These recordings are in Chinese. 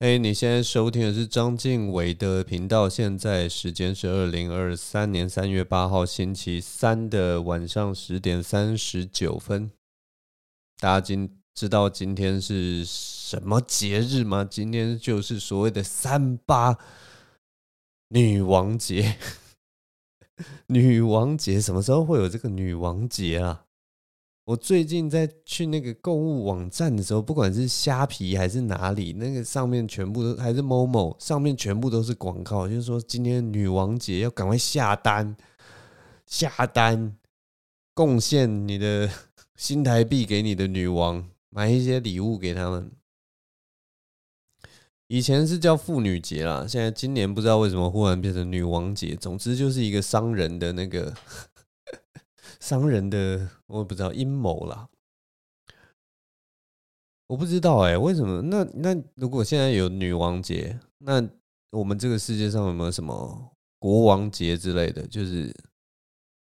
哎，你现在收听的是张晋唯的频道。现在时间是二零二三年三月八号星期三的晚上十点三十九分。大家今知道今天是什么节日吗？今天就是所谓的三八女王节。女王节什么时候会有这个女王节啊？我最近在去那个购物网站的时候，不管是虾皮还是哪里，那个上面全部都还是某某上面全部都是广告，就是说今天女王节要赶快下单，下单，贡献你的 新台币给你的女王，买一些礼物给他们。以前是叫妇女节啦，现在今年不知道为什么忽然变成女王节。总之就是一个商人的那个。商人的我也不知道阴谋啦，我不知道哎、为什么？那那如果现在有女王节，那我们这个世界上有没有什么国王节之类的？就是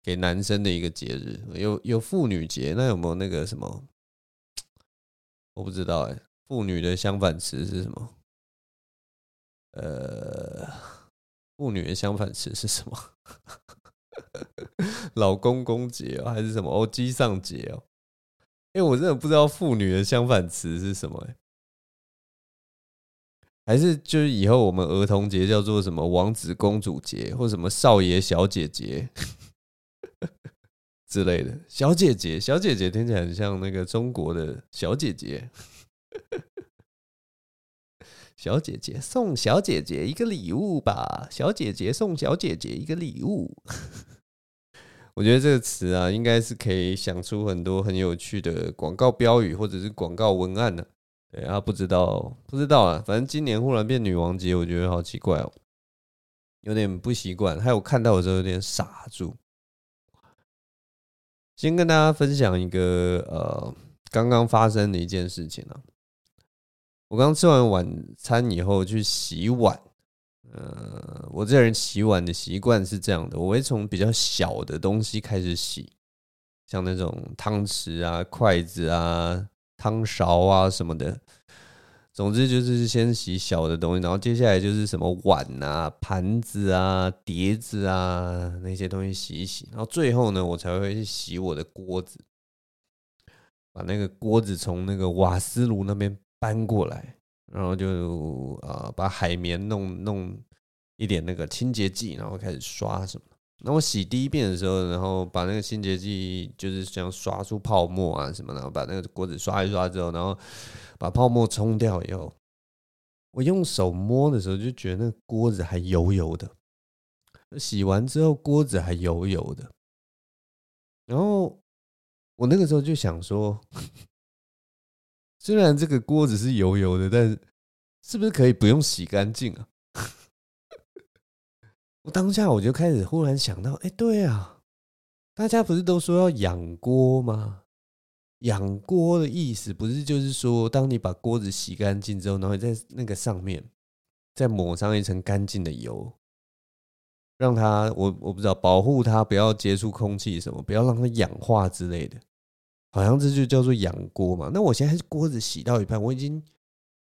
给男生的一个节日。有有妇女节，那有没有那个什么？我不知道哎、妇女的相反词是什么？呃，妇女的相反词是什么？老公公节还是什么？哦，机上节哦。因为我真的不知道妇女的相反词是什么哎。还是就是以后我们儿童节叫做什么王子公主节，或什么少爷小姐节 之类的。小姐姐，小姐姐听起来很像那个中国的小姐姐。小姐姐送小姐姐一个礼物吧，小姐姐送小姐姐一个礼物。我觉得这个词啊，应该是可以想出很多很有趣的广告标语或者是广告文案的。对啊，不知道不知道啊，反正今年忽然变女王节，我觉得好奇怪哦，有点不习惯。还有看到的时候有点傻住。先跟大家分享一个呃刚刚发生的一件事情啊，我刚吃完晚餐以后去洗碗。呃，我这人洗碗的习惯是这样的，我会从比较小的东西开始洗，像那种汤匙啊、筷子啊、汤勺啊什么的。总之就是先洗小的东西，然后接下来就是什么碗啊、盘子啊、碟子啊那些东西洗一洗，然后最后呢，我才会去洗我的锅子，把那个锅子从那个瓦斯炉那边搬过来。然后就啊，把海绵弄弄一点那个清洁剂，然后开始刷什么。那我洗第一遍的时候，然后把那个清洁剂就是这样刷出泡沫啊什么，然后把那个锅子刷一刷之后，然后把泡沫冲掉以后，我用手摸的时候就觉得那锅子还油油的。洗完之后锅子还油油的，然后我那个时候就想说。虽然这个锅子是油油的，但是是不是可以不用洗干净啊？我当下我就开始忽然想到，哎，对啊，大家不是都说要养锅吗？养锅的意思不是就是说，当你把锅子洗干净之后，然后在那个上面再抹上一层干净的油，让它我我不知道保护它不要接触空气什么，不要让它氧化之类的。好像这就叫做养锅嘛。那我现在锅子洗到一半，我已经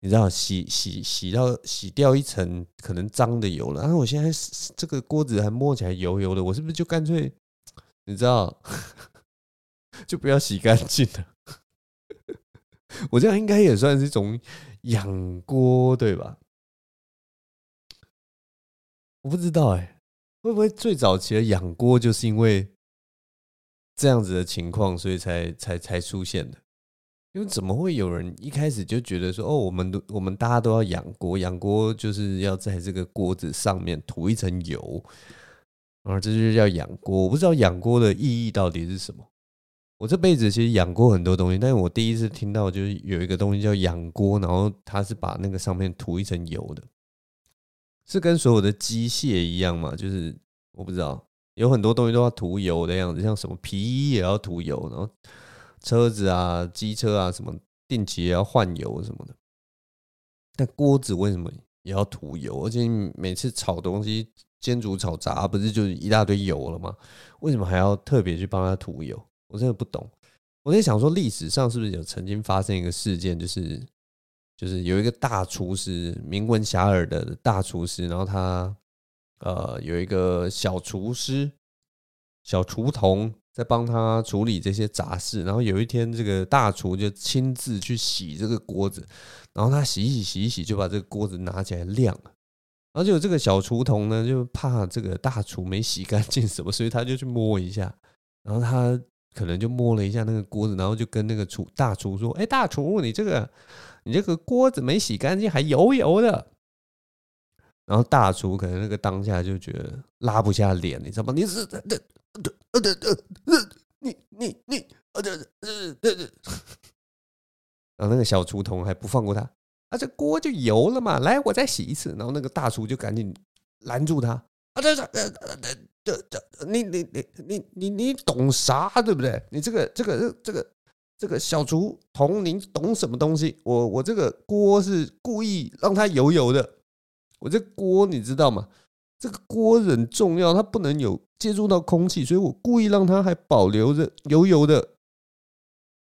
你知道洗洗洗到洗掉一层可能脏的油了。然后我现在这个锅子还摸起来油油的，我是不是就干脆你知道 就不要洗干净了？我这样应该也算是一种养锅对吧？我不知道哎、会不会最早期的养锅就是因为？这样子的情况，所以才才才出现的。因为怎么会有人一开始就觉得说，哦，我们都我们大家都要养锅，养锅就是要在这个锅子上面涂一层油，啊这就叫养锅。我不知道养锅的意义到底是什么。我这辈子其实养过很多东西，但是我第一次听到就是有一个东西叫养锅，然后它是把那个上面涂一层油的，是跟所有的机械一样吗？就是我不知道。有很多东西都要涂油的样子，像什么皮衣也要涂油，然后车子啊、机车啊什么定期也要换油什么的。但锅子为什么也要涂油？而且每次炒东西、煎煮炒炸，不是就一大堆油了吗？为什么还要特别去帮他涂油？我真的不懂。我在想说，历史上是不是有曾经发生一个事件，就是就是有一个大厨师，名闻遐迩的大厨师，然后他呃有一个小厨师、小厨童在帮他处理这些杂事。然后有一天，这个大厨就亲自去洗这个锅子，然后他洗一洗、洗一洗，就把这个锅子拿起来晾了。然后就这个小厨童呢，就怕这个大厨没洗干净什么，所以他就去摸一下，然后他可能就摸了一下那个锅子，然后就跟那个厨大厨说：“哎，大厨，你这个你这个锅子没洗干净，还油油的。”然后大厨可能那个当下就觉得拉不下脸，你知道吗？你是呃呃呃呃呃你你你呃呃呃呃，然后那个小厨童还不放过他。啊，这锅就油了嘛，来，我再洗一次。然后那个大厨就赶紧拦住他。啊，这这这这这，你你你你你你懂啥，对不对？你这个这个这个这个小厨童，您懂什么东西？我我这个锅是故意让它油油的。我这锅你知道吗？这个锅很重要，它不能有接触到空气，所以我故意让它还保留着油油的。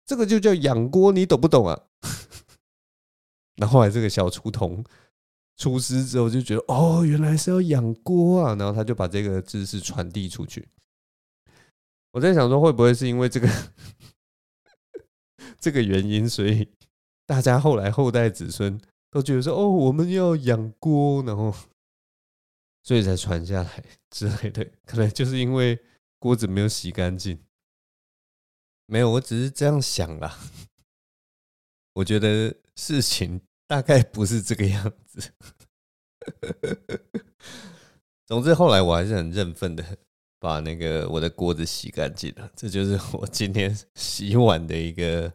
这个就叫养锅，你懂不懂啊？然后后来这个小厨童出师之后就觉得哦，原来是要养锅啊，然后他就把这个知识传递出去。我在想说，会不会是因为这个 这个原因，所以大家后来后代子孙都觉得说哦，我们要养锅，然后 所以才传下来 之类的。可能就是因为锅子没有洗干净。没有，我只是这样想啦。我觉得事情大概不是这个样子。总之，后来我还是很认份的把那个我的锅子洗干净了。这就是我今天 洗碗的一个，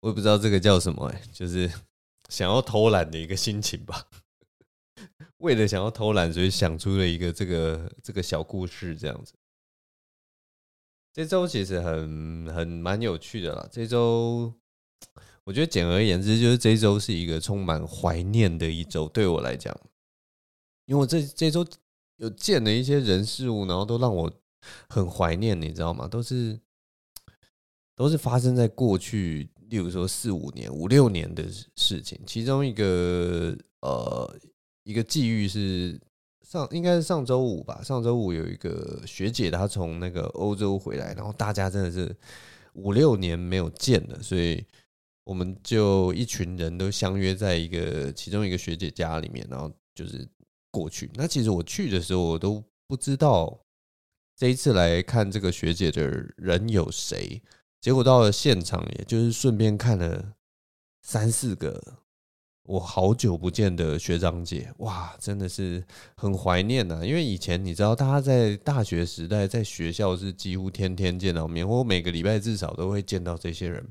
我也不知道这个叫什么哎，就是想要偷懒的一个心情吧。为了想要偷懒，所以想出了一个这个这个小故事，这样子。这周其实很很蛮有趣的啦，这周。我觉得简而言之，就是这周是一个充满怀念的一周，对我来讲，因为我这这周有见了一些人事物，然后都让我很怀念，你知道吗？都是都是发生在过去，例如说四五年、五六年的事情。其中一个呃一个际遇是上应该是上周五吧，上周五有一个学姐她从那个欧洲回来，然后大家真的是五六年没有见了，所以。我们就一群人都相约在一个其中一个学姐家里面，然后就是过去。那其实我去的时候，我都不知道这一次来看这个学姐的人有谁。结果到了现场，也就是顺便看了三四个我好久不见的学长姐，哇，真的是很怀念呐。因为以前你知道，大家在大学时代在学校是几乎天天见到面，或每个礼拜至少都会见到这些人。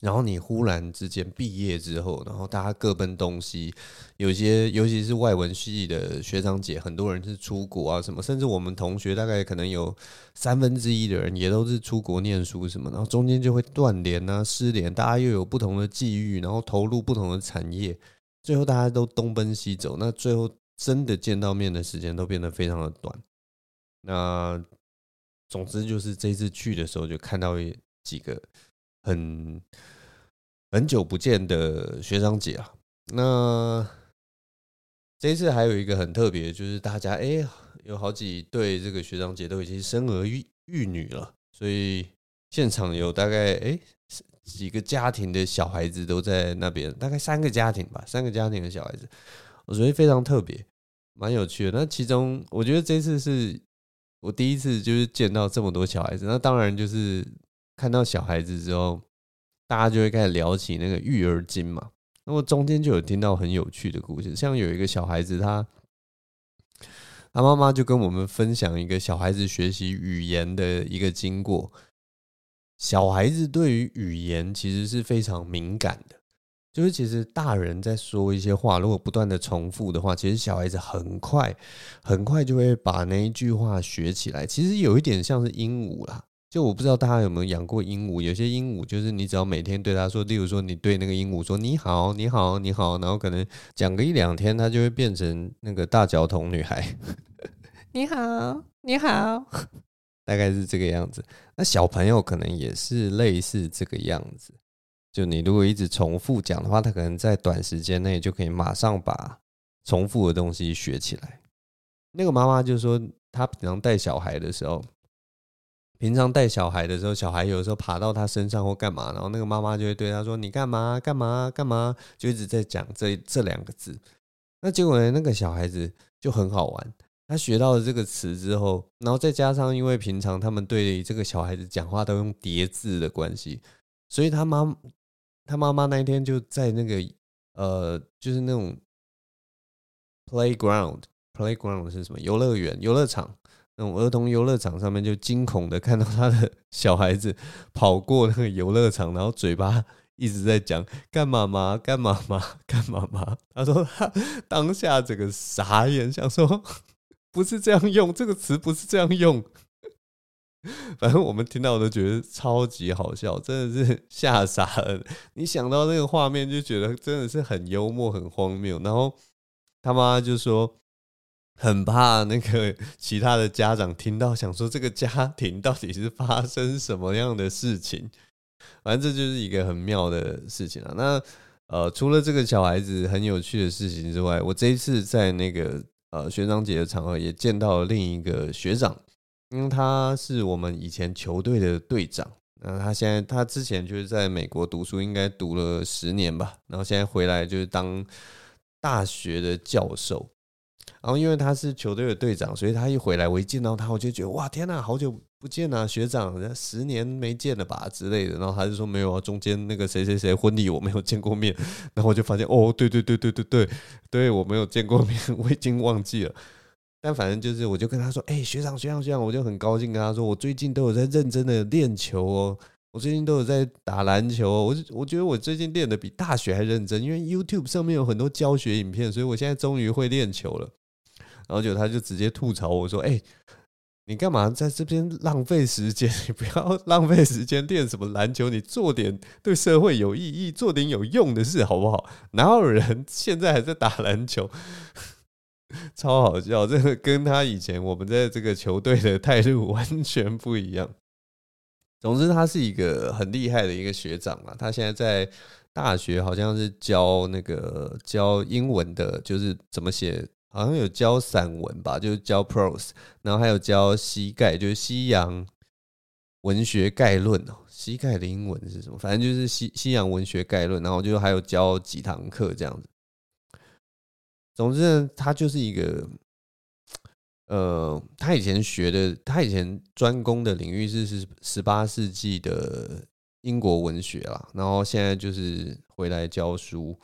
然后你忽然之间毕业之后，然后大家各奔东西，有些尤其是外文系的学长姐，很多人是出国啊什么，甚至我们同学大概可能有三分之一的人也都是出国念书什么，然后中间就会断联啊失联，大家又有不同的际遇，然后投入不同的产业，最后大家都东奔西走，那最后真的见到面的时间都变得非常的短。那总之就是这次去的时候就看到几个。很很久不见的学长姐啊，那这一次还有一个很特别，就是大家哎，有好几对这个学长姐都已经生儿育育女了，所以现场有大概哎几个家庭的小孩子都在那边，大概三个家庭吧，三个家庭的小孩子，我觉得非常特别，蛮有趣的。那其中我觉得这次是我第一次就是见到这么多小孩子，那当然就是。看到小孩子之后，大家就会开始聊起那个育儿经嘛。那么中间就有听到很有趣的故事，像有一个小孩子他，他他妈妈就跟我们分享一个小孩子学习语言的一个经过。小孩子对于语言其实是非常敏感的，就是其实大人在说一些话，如果不断的重复的话，其实小孩子很快很快就会把那一句话学起来。其实有一点像是鹦鹉啦。就我不知道大家有没有养过鹦鹉，有些鹦鹉就是你只要每天对它说，例如说你对那个鹦鹉说你好，你好，你好，然后可能讲个一两天，它就会变成那个大脚桶女孩。你好，你好，大概是这个样子。那小朋友可能也是类似这个样子，就你如果一直重复讲的话，他可能在短时间内就可以马上把重复的东西学起来。那个妈妈就说，她平常带小孩的时候，平常带小孩的时候，小孩有时候爬到他身上或干嘛，然后那个妈妈就会对他说：“你干嘛？干嘛？干嘛？”就一直在讲这这两个字。那结果呢，那个小孩子就很好玩，他学到了这个词之后，然后再加上因为平常他们对这个小孩子讲话都用叠字的关系，所以他妈。他妈妈那一天就在那个呃，就是那种 playground，playground 是什么？游乐园、游乐场，那种儿童游乐场上面，就惊恐的看到他的小孩子跑过那个游乐场，然后嘴巴一直在讲干嘛嘛，干嘛嘛，干嘛嘛。他说他当下整个傻眼，想说不是这样用这个词，不是这样用。反正我们听到都觉得超级好笑，真的是吓傻了。你想到那个画面，就觉得真的是很幽默、很荒谬。然后他妈就说，很怕那个其他的家长听到，想说这个家庭到底是发生什么样的事情。反正这就是一个很妙的事情啊。那呃，除了这个小孩子很有趣的事情之外，我这一次在那个呃学长姐的场合也见到了另一个学长。因为他是我们以前球队的队长，那他现在他之前就是在美国读书，应该读了十年吧，然后现在回来就是当大学的教授。然后因为他是球队的队长，所以他一回来，我一见到他，我就觉得哇，天哪，好久不见啊，学长，十年没见了吧之类的。然后他就说没有啊，中间那个谁谁谁婚礼我没有见过面。然后我就发现哦，对对对对对对对，我没有见过面，我已经忘记了。但反正就是，我就跟他说：“哎，学长，学长，学长！”我就很高兴跟他说：“我最近都有在认真的练球哦，我最近都有在打篮球哦。我我觉得我最近练的比大学还认真，因为 YouTube 上面有很多教学影片，所以我现在终于会练球了。”然后就他就直接吐槽我说：“哎，你干嘛在这边浪费时间？你不要浪费时间练什么篮球，你做点对社会有意义、做点有用的事好不好？哪有人 现在还在打篮球？” 超好笑，这个跟他以前我们在这个球队的态度完全不一样。总之，他是一个很厉害的一个学长嘛。他现在在大学好像是教那个教英文的，就是怎么写，好像有教散文吧，就是教 prose，然后还有教西概，就是西洋文学概论哦。西概的英文是什么？反正就是西西洋文学概论，然后就还有教几堂课这样子。总之呢，他就是一个，呃，他以前学的，他以前专攻的领域是是十八世纪的英国文学啦，然后现在就是回来教书。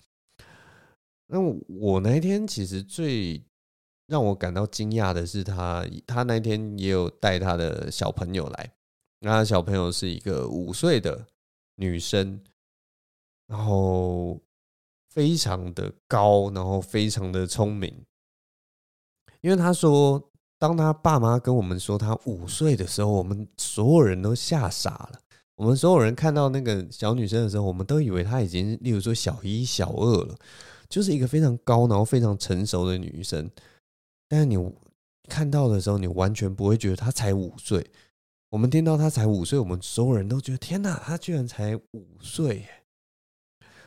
那我那一天其实最让我感到惊讶的是他，他他那天也有带他的小朋友来，那小朋友是一个五岁的女生，然后。非常的高，然后非常的聪明，因为他说，当他爸妈跟我们说他五岁的时候，我们所有人都吓傻了。我们所有人看到那个小女生的时候，我们都以为她已经，例如说小一、小二了，就是一个非常高，然后非常成熟的女生。但是你看到的时候，你完全不会觉得她才五岁。我们听到她才五岁，我们所有人都觉得天哪，她居然才五岁！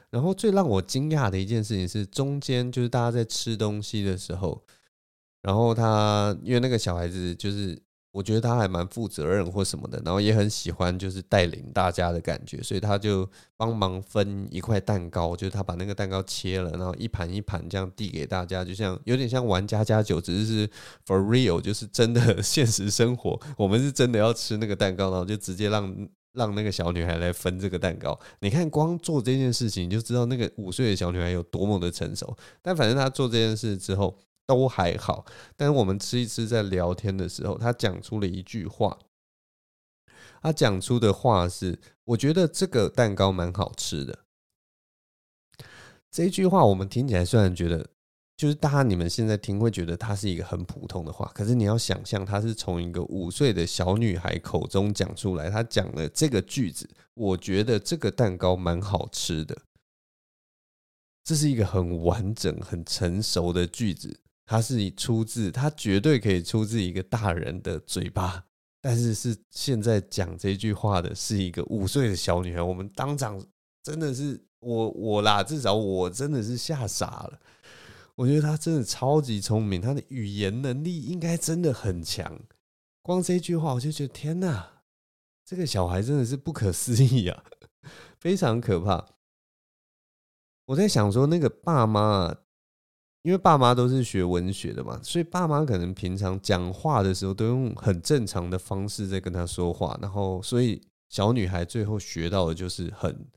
然后最让我惊讶的一件事情是，中间就是大家在吃东西的时候，然后她因为那个小孩子就是我觉得他还蛮负责任或什么的，然后也很喜欢就是带领大家的感觉，所以他就帮忙分一块蛋糕，就是他把那个蛋糕切了，然后一盘一盘这样递给大家，就像有点像玩家家酒，只是是 for real，就是真的 现实生活，我们是真的要吃那个蛋糕，然后就直接让。让那个小女孩来分这个蛋糕，你看光做这件事情，你就知道那个五岁的小女孩有多么的成熟。但反正她做这件事之后都还好。但是我们吃一吃，在聊天的时候，他讲出了一句话。他讲出的话是：“我觉得这个蛋糕蛮好吃的。”这句话我们听起来虽然觉得。就是大家你们现在听会觉得它是一个很普通的话，可是你要想象，它是从一个五岁的小女孩口中讲出来，她讲了这个句子，我觉得这个蛋糕蛮好吃的。这是一个很完整、很成熟的句子，它是出自，它绝对可以出自一个大人的嘴巴，但是是现在讲这句话的是一个五岁的小女孩，我们当场真的是我我啦，至少我真的是吓傻了。我觉得她真的超级聪明，她的语言能力应该真的很强。光这句话，我就觉得天哪，这个小孩真的是不可思议啊，非常可怕。我在想说，那个爸妈，因为爸妈都是学文学的嘛，所以爸妈可能平常讲话的时候都用很正常的方式在跟他说话，然后所以小女孩最后学到的就是很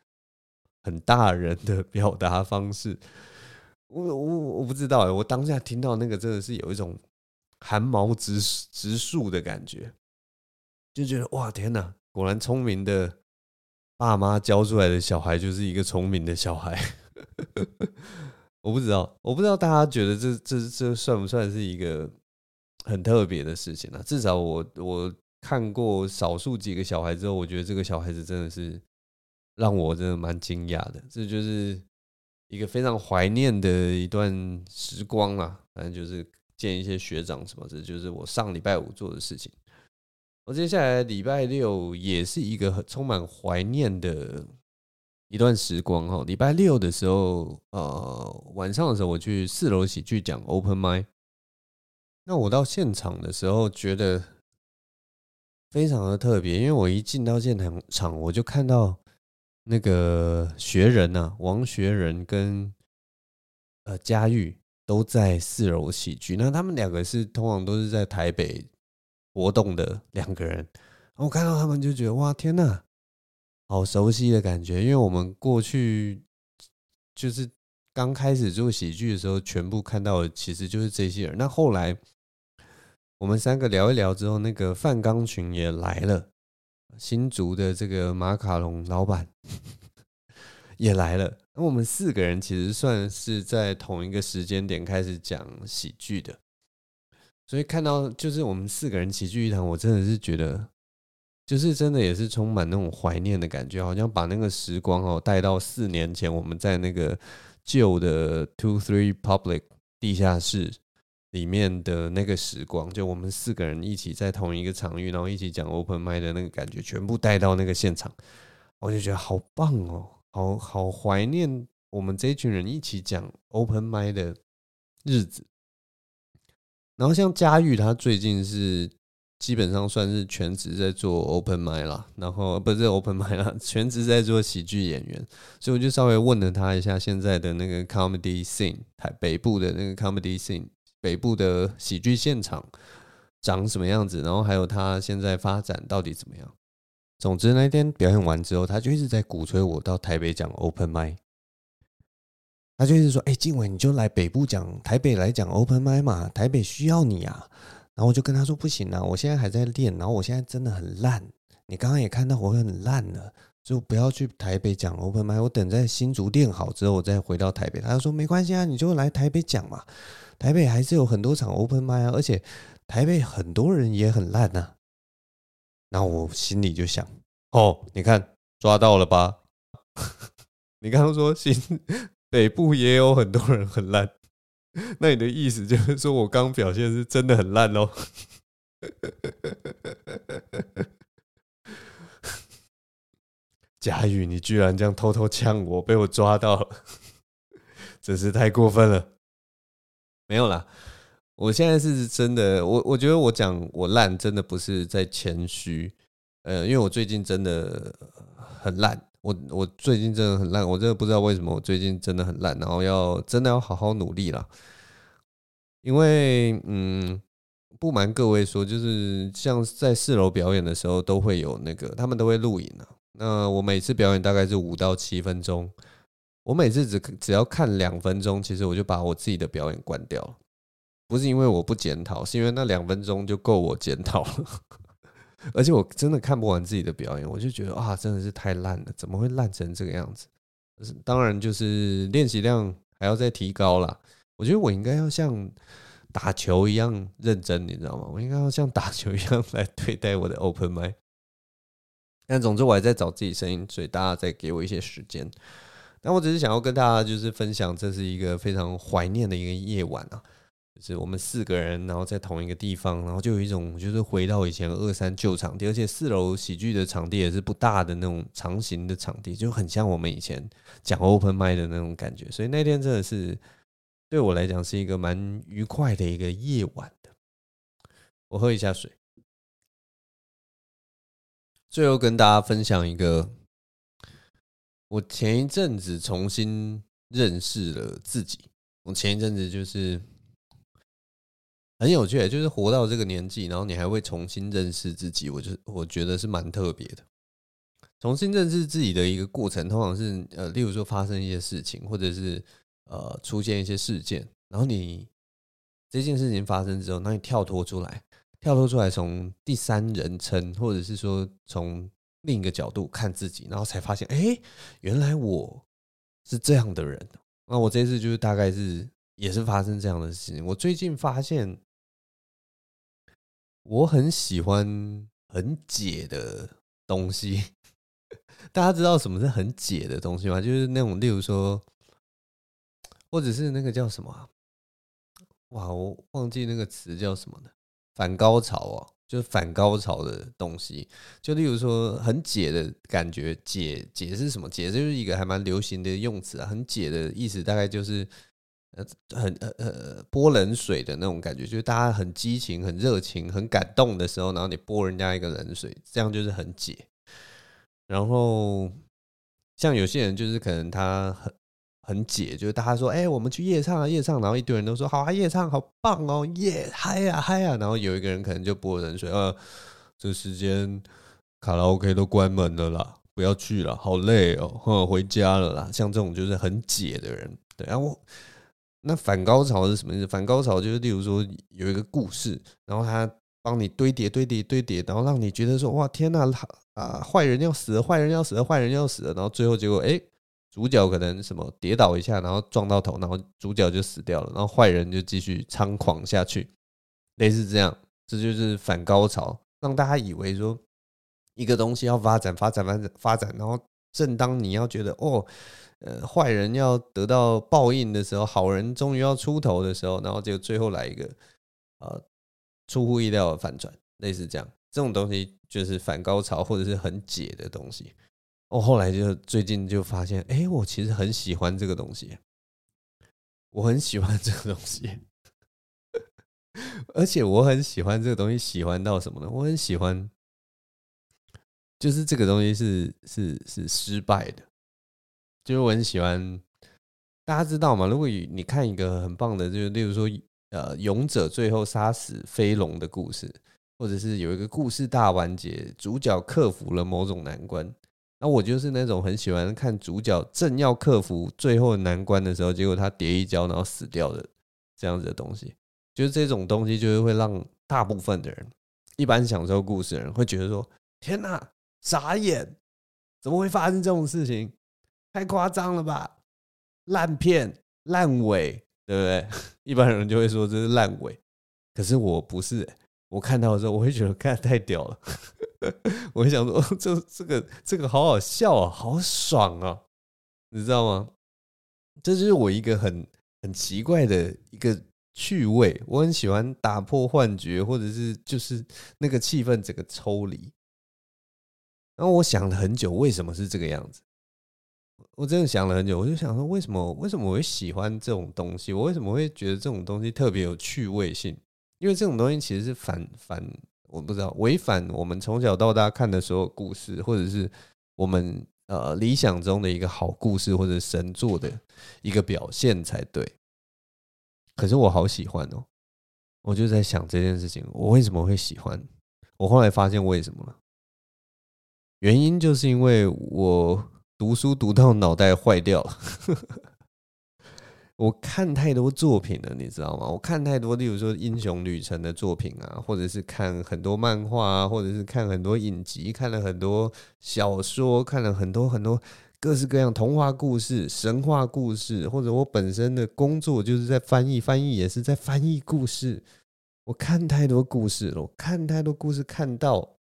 很大人的表达方式。我我我不知道哎，我当下听到那个真的是有一种寒毛直直竖的感觉，就觉得哇天哪，果然聪明的爸妈教出来的小孩就是一个聪明的小孩。我不知道，我不知道大家觉得这这这算不算是一个很特别的事情呢？至少我我看过少数几个小孩之后，我觉得这个小孩子真的是让我真的蛮惊讶的。这就是。一个非常怀念的一段时光啊，反正就是见一些学长什么的，就是我上礼拜五做的事情。我接下来礼拜六也是一个很充满怀念的一段时光哈。礼拜六的时候，呃，晚上的时候我去四楼喜剧讲 Open m i 那我到现场的时候觉得非常的特别，因为我一进到现场场，我就看到。那个学人呐、王学仁跟呃佳玉都在四楼喜剧。那他们两个是通常都是在台北活动的两个人。我看到他们就觉得哇，天呐，好熟悉的感觉。因为我们过去就是刚开始做喜剧的时候，全部看到的其实就是这些人。那后来我们三个聊一聊之后，那个范钢群也来了。新竹的这个马卡龙老板 也来了，那我们四个人其实算是在同一个时间点开始讲喜剧的，所以看到就是我们四个人齐聚一堂，我真的是觉得，就是真的也是充满那种怀念的感觉，好像把那个时光哦带到四年前，我们在那个旧的 Two Three Public 地下室。里面的那个时光，就我们四个人一起在同一个场域，然后一起讲 open mic 的那个感觉，全部带到那个现场，我就觉得好棒哦，好好怀念我们这一群人一起讲 open mic 的日子。然后像佳玉，他最近是基本上算是全职在做 open mic 啦，然后不是 open mic 啦，全职在做喜剧演员，所以我就稍微问了他一下现在的那个 comedy scene，台北部的那个 comedy scene。北部的喜剧现场长什么样子？然后还有他现在发展到底怎么样？总之那天表演完之后，他就一直在鼓吹我到台北讲 open mic。他就一直说：“哎，静伟，你就来北部讲，台北来讲 open mic 嘛，台北需要你啊。”然后我就跟他说：“不行啊，我现在还在练，然后我现在真的很烂。你刚刚也看到我很烂了，就不要去台北讲 open mic。我等在新竹练好之后，我再回到台北。”他就说：“没关系啊，你就来台北讲嘛。”台北还是有很多场 open mic 啊，而且台北很多人也很烂呐。然后我心里就想：哦，你看抓到了吧？你刚刚说新 北部也有很多人很烂，那你的意思就是说我刚表现是真的很烂哦？贾宇，你居然这样偷偷呛我，被我抓到了，真是太过分了。没有啦，我现在是真的，我我觉得我讲我烂，真的不是在谦虚，呃，因为我最近真的很烂，我我最近真的很烂，我真的不知道为什么我最近真的很烂，然后要真的要好好努力啦。因为嗯，不瞒各位说，就是像在四楼表演的时候，都会有那个他们都会录影啊，那我每次表演大概是五到七分钟。我每次只只要看两分钟，其实我就把我自己的表演关掉了。不是因为我不检讨，是因为那两分钟就够我检讨了。而且我真的看不完自己的表演，我就觉得啊，真的是太烂了，怎么会烂成这个样子？当然，就是练习量还要再提高啦。我觉得我应该要像打球一样认真，你知道吗？我应该要像打球一样来对待我的 open mic。但总之，我还在找自己声音，所以大家再给我一些时间。但我只是想要跟大家就是分享，这是一个非常怀念的一个夜晚啊，就是我们四个人，然后在同一个地方，然后就有一种就是回到以前二三旧场地，而且四楼喜剧的场地也是不大的那种长形的场地，就很像我们以前讲 open mic 的那种感觉。所以那天真的是对我来讲是一个蛮愉快的一个夜晚的。我喝一下水，最后跟大家分享一个，我前一阵子重新认识了自己。我前一阵子就是。很有趣，就是活到这个年纪，然后你还会重新认识自己，我就我觉得是蛮特别的。重新认识自己的一个过程，通常是呃，例如说发生一些事情，或者是呃出现一些事件，然后你这件事情发生之后，那你跳脱出来，跳脱出来，从第三人称，或者是说从另一个角度看自己，然后才发现，哎，原来我是这样的人。那我这次就是大概是也是发生这样的事情。我最近发现。我很喜欢很解的东西，大家知道什么是很解的东西吗？就是那种，例如说，或者是那个叫什么啊？哇，我忘记那个词叫什么了。反高潮啊，就是反高潮的东西。就例如说，很解的感觉，解解是什么？解就是一个还蛮流行的用词啊。很解的意思大概就是。很呃呃泼冷水的那种感觉，就是大家很激情、很热情、很感动的时候，然后你泼人家一个冷水，这样就是很解。然后像有些人就是可能他很很解，就是大家说，哎，我们去夜唱啊，夜唱，然后一堆人都说好啊，夜唱好棒哦，耶嗨呀嗨呀，然后有一个人可能就泼冷水，呃，这时间卡拉 OK 都关门了啦，不要去了，好累哦，哼，回家了啦。像这种就是很解的人，对，然后。那反高潮是什么意思？反高潮就是，例如说有一个故事，然后他帮你堆叠、堆叠、堆叠，然后让你觉得说，哇，天呐，啊，坏人要死了，坏人要死了，坏人要死了，然后最后结果，哎，主角可能什么跌倒一下，然后撞到头，然后主角就死掉了，然后坏人就继续猖狂下去，类似这样，这就是反高潮，让大家以为说一个东西要发展、发展、发展、发展，然后正当你要觉得哦。呃，坏人要得到报应的时候，好人终于要出头的时候，然后就最后来一个呃出乎意料的反转，类似这样，这种东西就是反高潮或者是很解的东西。我后来就最近就发现，哎，我其实很喜欢这个东西，我很喜欢这个东西，而且我很喜欢这个东西，喜欢到什么呢？我很喜欢，就是这个东西是是是失败的。就是我很喜欢，大家知道吗？如果你看一个很棒的，就是例如说，呃，勇者最后杀死飞龙的故事，或者是有一个故事大完结，主角克服了某种难关，那我就是那种很喜欢看主角正要克服最后难关的时候，结果他跌一跤然后死掉的这样子的东西。就是这种东西，就是会让大部分的人，一般享受故事的人会觉得说：天哪，傻眼，怎么会发生这种事情？太夸张了吧！烂片、烂尾，对不对？一般人就会说这是烂尾，可是我不是、我看到的时候，我会觉得看太屌了。我会想说，这这个这个好好笑啊，好爽啊，你知道吗？这就是我一个很很奇怪的一个趣味。我很喜欢打破幻觉，或者是就是那个气氛整个抽离。然后我想了很久，为什么是这个样子？我真的想了很久，我就想说，为什么为什么我会喜欢这种东西？我为什么会觉得这种东西特别有趣味性？因为这种东西其实是反反，我不知道违反我们从小到大看的所有故事，或者是我们呃理想中的一个好故事或者神作的一个表现才对。可是我好喜欢哦，我就在想这件事情，我为什么会喜欢？我后来发现为什么了，原因就是因为我。读书读到脑袋坏掉了，我看太多作品了，你知道吗？我看太多，例如说英雄旅程的作品啊，或者是看很多漫画啊，或者是看很多影集，看了很多小说，看了很多很多各式各样童话故事、神话故事，或者我本身的工作就是在翻译，翻译也是在翻译故事。我看太多故事了，我看太多故事，看到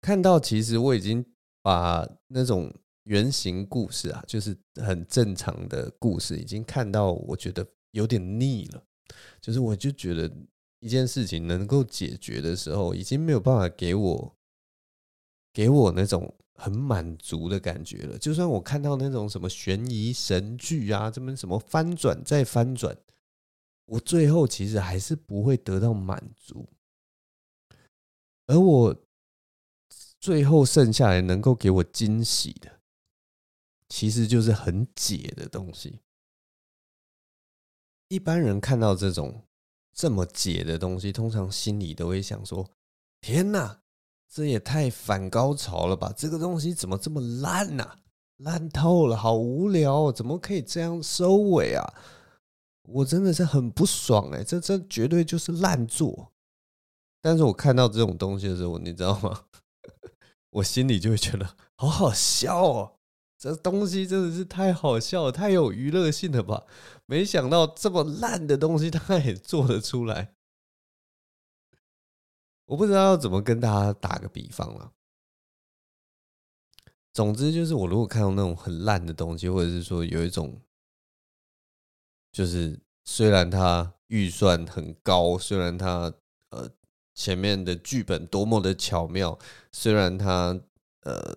看到，其实我已经。把那种原型故事啊，就是很正常的故事，已经看到我觉得有点腻了。就是我就觉得一件事情能够解决的时候，已经没有办法给我给我那种很满足的感觉了。就算我看到那种什么悬疑神剧啊，这么什么翻转再翻转，我最后其实还是不会得到满足。而我最后剩下来能够给我惊喜的，其实就是很解的东西。一般人看到这种这么解的东西，通常心里都会想说：“天哪，这也太反高潮了吧！这个东西怎么这么烂呐？烂透了，好无聊，怎么可以这样收尾啊？我真的是很不爽哎，这这绝对就是烂作。”但是我看到这种东西的时候，你知道吗？我心里就会觉得好好笑哦，这东西真的是太好笑了，太有娱乐性了吧？没想到这么烂的东西，他也做得出来。我不知道要怎么跟大家打个比方了。总之就是，我如果看到那种很烂的东西，或者是说有一种，就是虽然它预算很高，虽然它呃。前面的剧本多么的巧妙，虽然他呃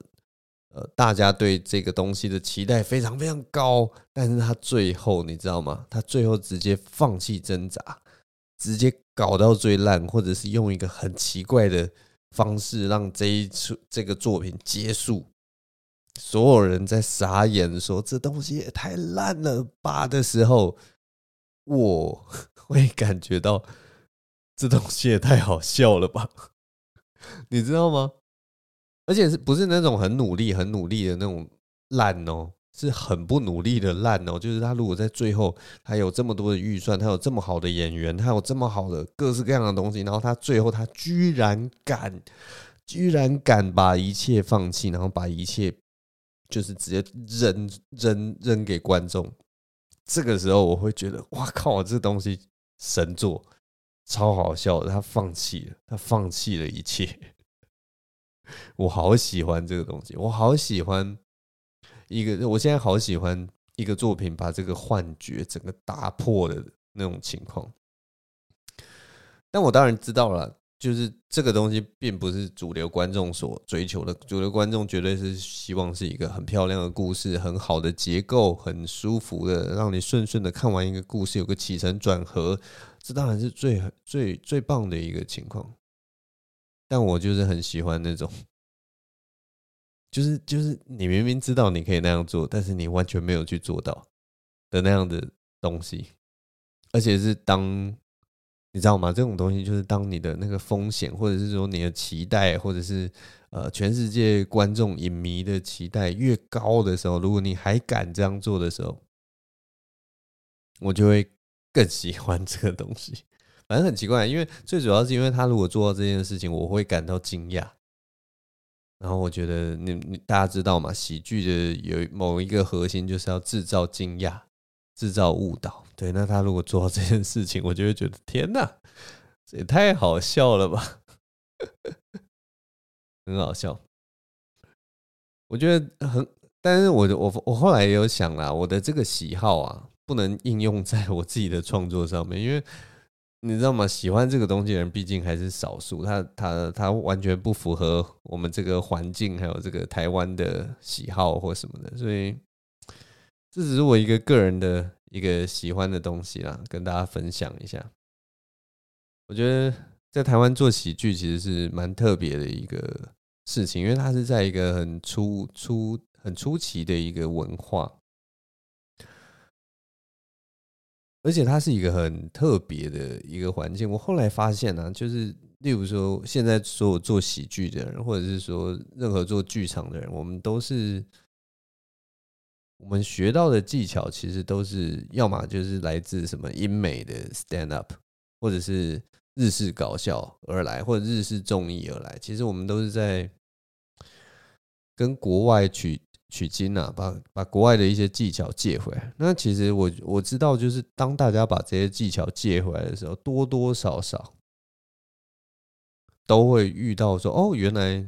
呃，大家对这个东西的期待非常非常高，但是他最后你知道吗？他最后直接放弃挣扎，直接搞到最烂，或者是用一个很奇怪的方式让这一出这个作品结束。所有人在傻眼说这东西也太烂了吧的时候，我 会感觉到。这东西也太好笑了吧，你知道吗？而且是不是那种很努力、很努力的那种烂哦？是很不努力的烂哦。就是他如果在最后，他有这么多的预算，他有这么好的演员，他有这么好的各式各样的东西，然后他最后他居然敢，居然敢把一切放弃，然后把一切就是直接扔扔扔给观众。这个时候我会觉得，哇靠，这东西神作。超好笑的，他放弃了，他放弃了一切。我好喜欢这个东西，我好喜欢一个，我现在好喜欢一个作品把这个幻觉整个打破的那种情况。但我当然知道了，就是这个东西并不是主流观众所追求的，主流观众绝对是希望是一个很漂亮的故事，很好的结构，很舒服的，让你顺顺的看完一个故事，有个起承转合。这当然是最最最棒的一个情况，但我就是很喜欢那种，就是就是你明明知道你可以那样做，但是你完全没有去做到的那样的东西，而且是当你知道吗？这种东西就是当你的那个风险，或者是说你的期待，或者是呃全世界观众影迷的期待越高的时候，如果你还敢这样做的时候，我就会。更喜欢这个东西，反正很奇怪，因为最主要是因为他如果做到这件事情，我会感到惊讶。然后我觉得你你大家知道吗？喜剧的有某一个核心就是要制造惊讶、制造误导。对，那他如果做到这件事情，我就会觉得天哪，这也太好笑了吧，很好笑。我觉得很，但是我我我后来也有想啦，我的这个喜好啊。不能应用在我自己的创作上面，因为你知道吗？喜欢这个东西的人毕竟还是少数，他他他完全不符合我们这个环境，还有这个台湾的喜好或什么的，所以这只是我一个个人的一个喜欢的东西啦，跟大家分享一下。我觉得在台湾做喜剧其实是蛮特别的一个事情，因为它是在一个很初初很初期的一个文化。而且它是一个很特别的一个环境。我后来发现呢、啊，就是例如说，现在所有做喜剧的人，或者是说任何做剧场的人，我们都是我们学到的技巧，其实都是要么就是来自什么英美的 stand up，或者是日式搞笑而来，或者日式综艺而来。其实我们都是在跟国外取。取经啊，把把国外的一些技巧借回来。那其实我我知道，就是当大家把这些技巧借回来的时候，多多少少都会遇到说，哦，原来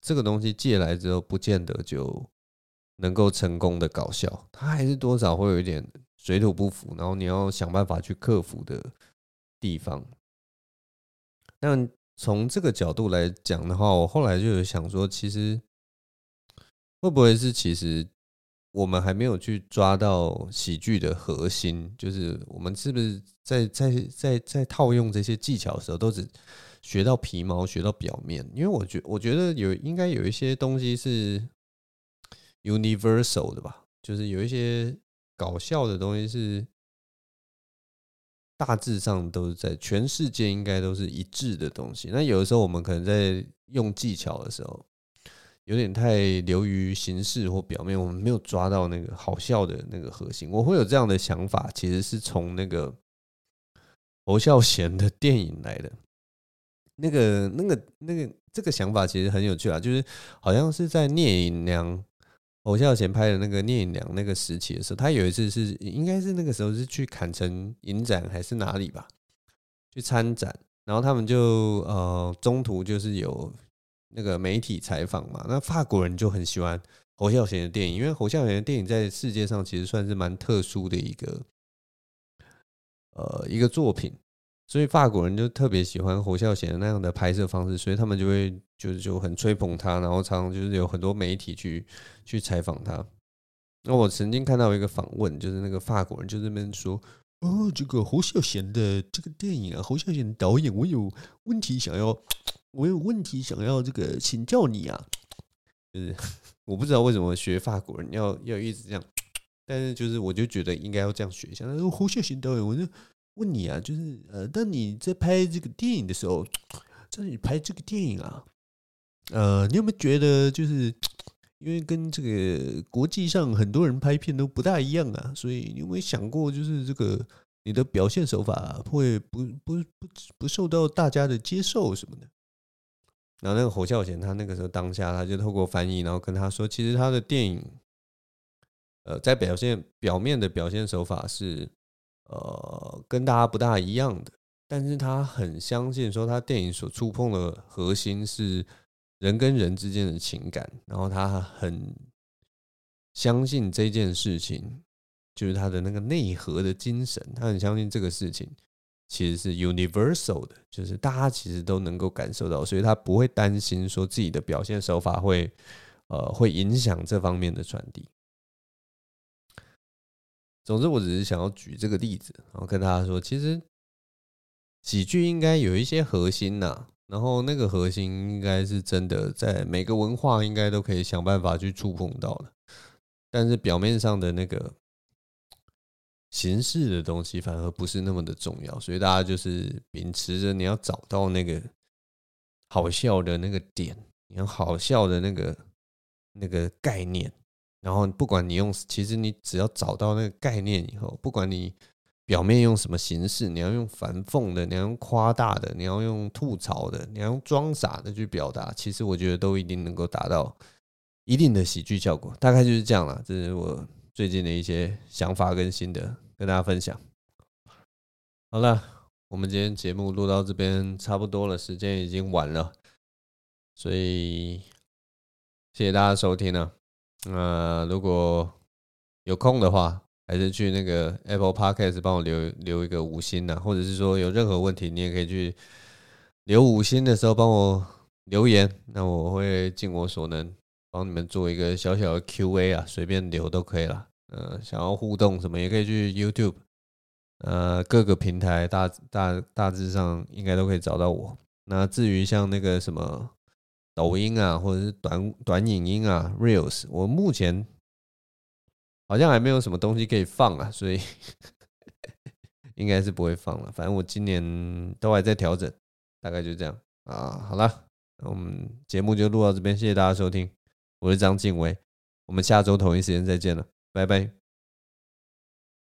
这个东西借来之后，不见得就能够成功的搞笑，它还是多少会有一点水土不服，然后你要想办法去克服的地方。但从这个角度来讲的话，我后来就有想说，其实会不会是其实我们还没有去抓到喜剧的核心，就是我们是不是在在在在套用这些技巧的时候，都只学到皮毛，学到表面？因为我觉我觉得有应该有一些东西是 universal 的吧，就是有一些搞笑的东西是。大致上都是在全世界应该都是一致的东西。那有的时候我们可能在用技巧的时候，有点太流于形式或表面，我们没有抓到那个好笑的那个核心。我会有这样的想法，其实是从那个侯孝贤的电影来的。那个、那个、那个，这个想法其实很有趣啊，就是好像是在聂隐娘。侯孝贤拍的那个聂隐娘那个时期的时候，他有一次是应该是那个时候是去坎城影展还是哪里吧，去参展，然后他们就呃中途就是有那个媒体采访嘛，那法国人就很喜欢侯孝贤的电影，因为侯孝贤的电影在世界上其实算是蛮特殊的一个呃一个作品。所以法国人就特别喜欢侯孝贤那样的拍摄方式，所以他们就会就就很吹捧他，然后常常就是有很多媒体去去采访他。那我曾经看到一个访问，就是那个法国人就这边说：“哦，这个侯孝贤的这个电影啊，侯孝贤导演，我有问题想要，我有问题想要这个请教你啊。”就是 我不知道为什么学法国人要要一直这样，但是就是我就觉得应该要这样学一下。他说侯孝贤导演，我就。问你啊，就是呃，当你在拍这个电影的时候，在你拍这个电影啊，呃，你有没有觉得就是因为跟这个国际上很多人拍片都不大一样啊，所以你有没有想过，就是这个你的表现手法会不不不不受到大家的接受什么的？然后那个侯孝贤他那个时候当下他就透过翻译，然后跟他说，其实他的电影，呃，在表现表面的表现手法是。呃，跟大家不大一样的，但是他很相信说，他电影所触碰的核心是人跟人之间的情感，然后他很相信这件事情，就是他的那个内核的精神，他很相信这个事情其实是 universal 的，就是大家其实都能够感受到，所以他不会担心说自己的表现手法会呃会影响这方面的传递。总之，我只是想要举这个例子，然后跟大家说，其实喜剧应该有一些核心呐，然后那个核心应该是真的在每个文化应该都可以想办法去触碰到的，但是表面上的那个形式的东西反而不是那么的重要，所以大家就是秉持着你要找到那个好笑的那个点，你要好笑的那个那个概念。然后不管你用，其实你只要找到那个概念以后，不管你表面用什么形式，你要用反讽的，你要用夸大的，你要用吐槽的，你要用装傻的去表达，其实我觉得都一定能够达到一定的喜剧效果。大概就是这样了，这是我最近的一些想法跟心得，跟大家分享。好了，我们今天节目录到这边差不多了，时间已经晚了，所以谢谢大家收听了。那如果有空的话，还是去那个 Apple Podcast 帮我留留一个五星呐，或者是说有任何问题，你也可以去留五星的时候帮我留言，那我会尽我所能帮你们做一个小小的 QA 啊，随便留都可以了。呃，想要互动什么也可以去 YouTube，呃，各个平台大大大致上应该都可以找到我。那至于像那个什么。抖音啊，或者是短短影音啊，Reels，我目前好像还没有什么东西可以放啊，所以 应该是不会放了。反正我今年都还在调整，大概就这样啊。好了，我们节目就录到这边，谢谢大家收听，我是张晋唯，我们下周同一时间再见了，拜拜。